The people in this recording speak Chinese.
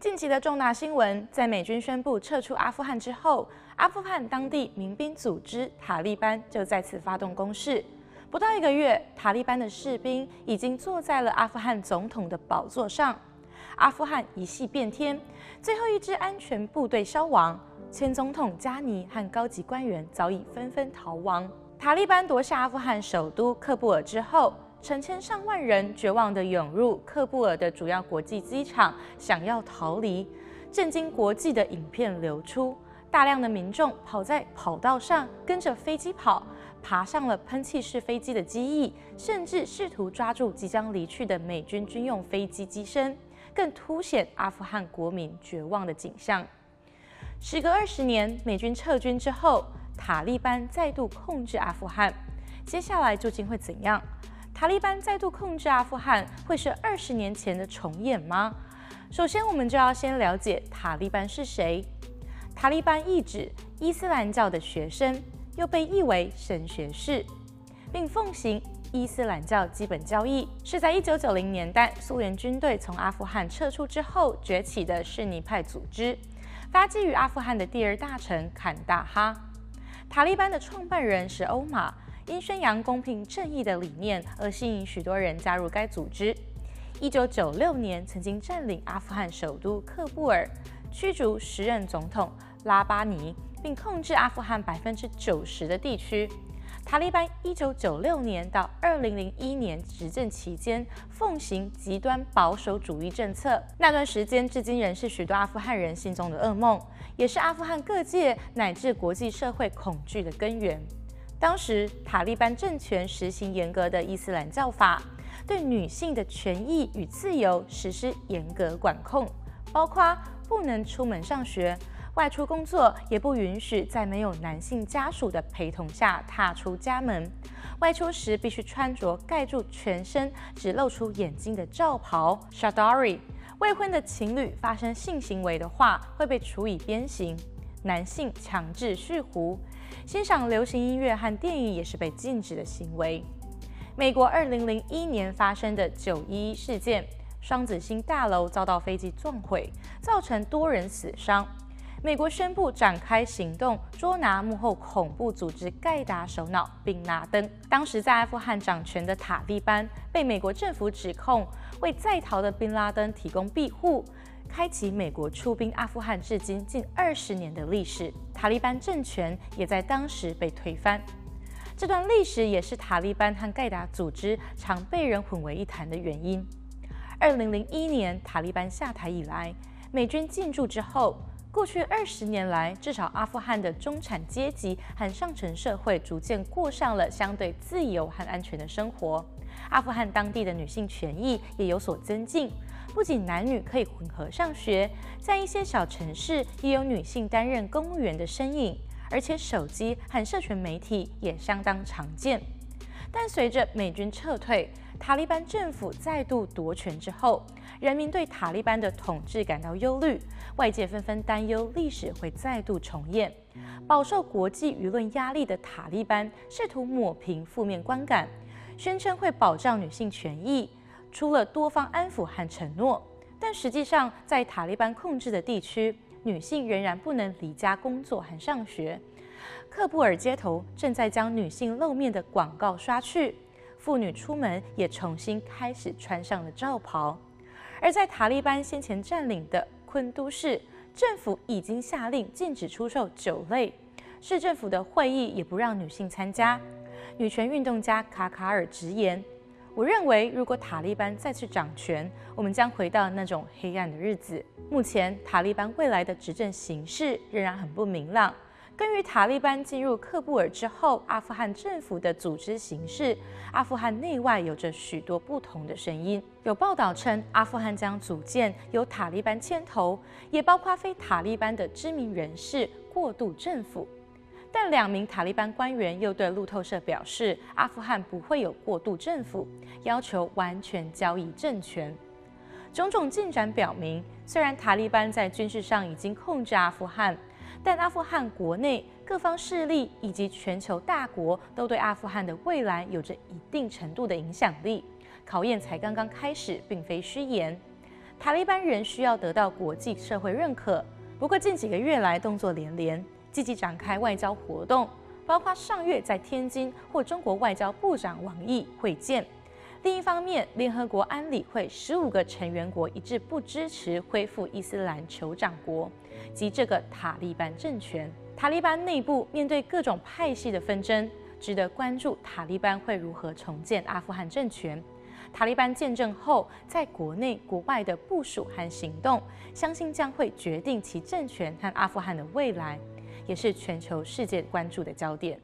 近期的重大新闻，在美军宣布撤出阿富汗之后，阿富汗当地民兵组织塔利班就再次发动攻势。不到一个月，塔利班的士兵已经坐在了阿富汗总统的宝座上。阿富汗一系变天，最后一支安全部队消亡，前总统加尼和高级官员早已纷纷逃亡。塔利班夺下阿富汗首都喀布尔之后，成千上万人绝望地涌入喀布尔的主要国际机场，想要逃离。震惊国际的影片流出，大量的民众跑在跑道上，跟着飞机跑，爬上了喷气式飞机的机翼，甚至试图抓住即将离去的美军军用飞机机身，更凸显阿富汗国民绝望的景象。时隔二十年，美军撤军之后，塔利班再度控制阿富汗，接下来究竟会怎样？塔利班再度控制阿富汗，会是二十年前的重演吗？首先，我们就要先了解塔利班是谁。塔利班意指伊斯兰教的学生，又被译为神学士，并奉行伊斯兰教基本教义，是在一九九零年代苏联军队从阿富汗撤出之后崛起的逊尼派组织，发迹于阿富汗的第二大城坎大哈。塔利班的创办人是欧玛。因宣扬公平正义的理念而吸引许多人加入该组织。一九九六年，曾经占领阿富汗首都喀布尔，驱逐时任总统拉巴尼，并控制阿富汗百分之九十的地区。塔利班一九九六年到二零零一年执政期间，奉行极端保守主义政策。那段时间至今仍是许多阿富汗人心中的噩梦，也是阿富汗各界乃至国际社会恐惧的根源。当时，塔利班政权实行严格的伊斯兰教法，对女性的权益与自由实施严格管控，包括不能出门上学、外出工作，也不允许在没有男性家属的陪同下踏出家门。外出时必须穿着盖住全身、只露出眼睛的罩袍 （shadari）。未婚的情侣发生性行为的话，会被处以鞭刑。男性强制蓄胡。欣赏流行音乐和电影也是被禁止的行为。美国2001年发生的911事件，双子星大楼遭到飞机撞毁，造成多人死伤。美国宣布展开行动，捉拿幕后恐怖组织盖达首脑宾拉登。当时在阿富汗掌权的塔利班被美国政府指控为在逃的宾拉登提供庇护。开启美国出兵阿富汗至今近二十年的历史，塔利班政权也在当时被推翻。这段历史也是塔利班和盖达组织常被人混为一谈的原因。二零零一年塔利班下台以来，美军进驻之后，过去二十年来，至少阿富汗的中产阶级和上层社会逐渐过上了相对自由和安全的生活。阿富汗当地的女性权益也有所增进。不仅男女可以混合上学，在一些小城市也有女性担任公务员的身影，而且手机和社群媒体也相当常见。但随着美军撤退，塔利班政府再度夺权之后，人民对塔利班的统治感到忧虑，外界纷纷担忧历史会再度重演。饱受国际舆论压力的塔利班试图抹平负面观感，宣称会保障女性权益。出了多方安抚和承诺，但实际上，在塔利班控制的地区，女性仍然不能离家工作和上学。喀布尔街头正在将女性露面的广告刷去，妇女出门也重新开始穿上了罩袍。而在塔利班先前占领的昆都市，政府已经下令禁止出售酒类，市政府的会议也不让女性参加。女权运动家卡卡尔直言。我认为，如果塔利班再次掌权，我们将回到那种黑暗的日子。目前，塔利班未来的执政形势仍然很不明朗。根据塔利班进入喀布尔之后，阿富汗政府的组织形式，阿富汗内外有着许多不同的声音。有报道称，阿富汗将组建由塔利班牵头，也包括非塔利班的知名人士过渡政府。但两名塔利班官员又对路透社表示，阿富汗不会有过渡政府，要求完全交易政权。种种进展表明，虽然塔利班在军事上已经控制阿富汗，但阿富汗国内各方势力以及全球大国都对阿富汗的未来有着一定程度的影响力。考验才刚刚开始，并非虚言。塔利班仍需要得到国际社会认可。不过近几个月来动作连连，积极展开外交活动，包括上月在天津或中国外交部长王毅会见。另一方面，联合国安理会十五个成员国一致不支持恢复伊斯兰酋长国及这个塔利班政权。塔利班内部面对各种派系的纷争，值得关注塔利班会如何重建阿富汗政权。塔利班建政后，在国内国外的部署和行动，相信将会决定其政权和阿富汗的未来，也是全球世界关注的焦点。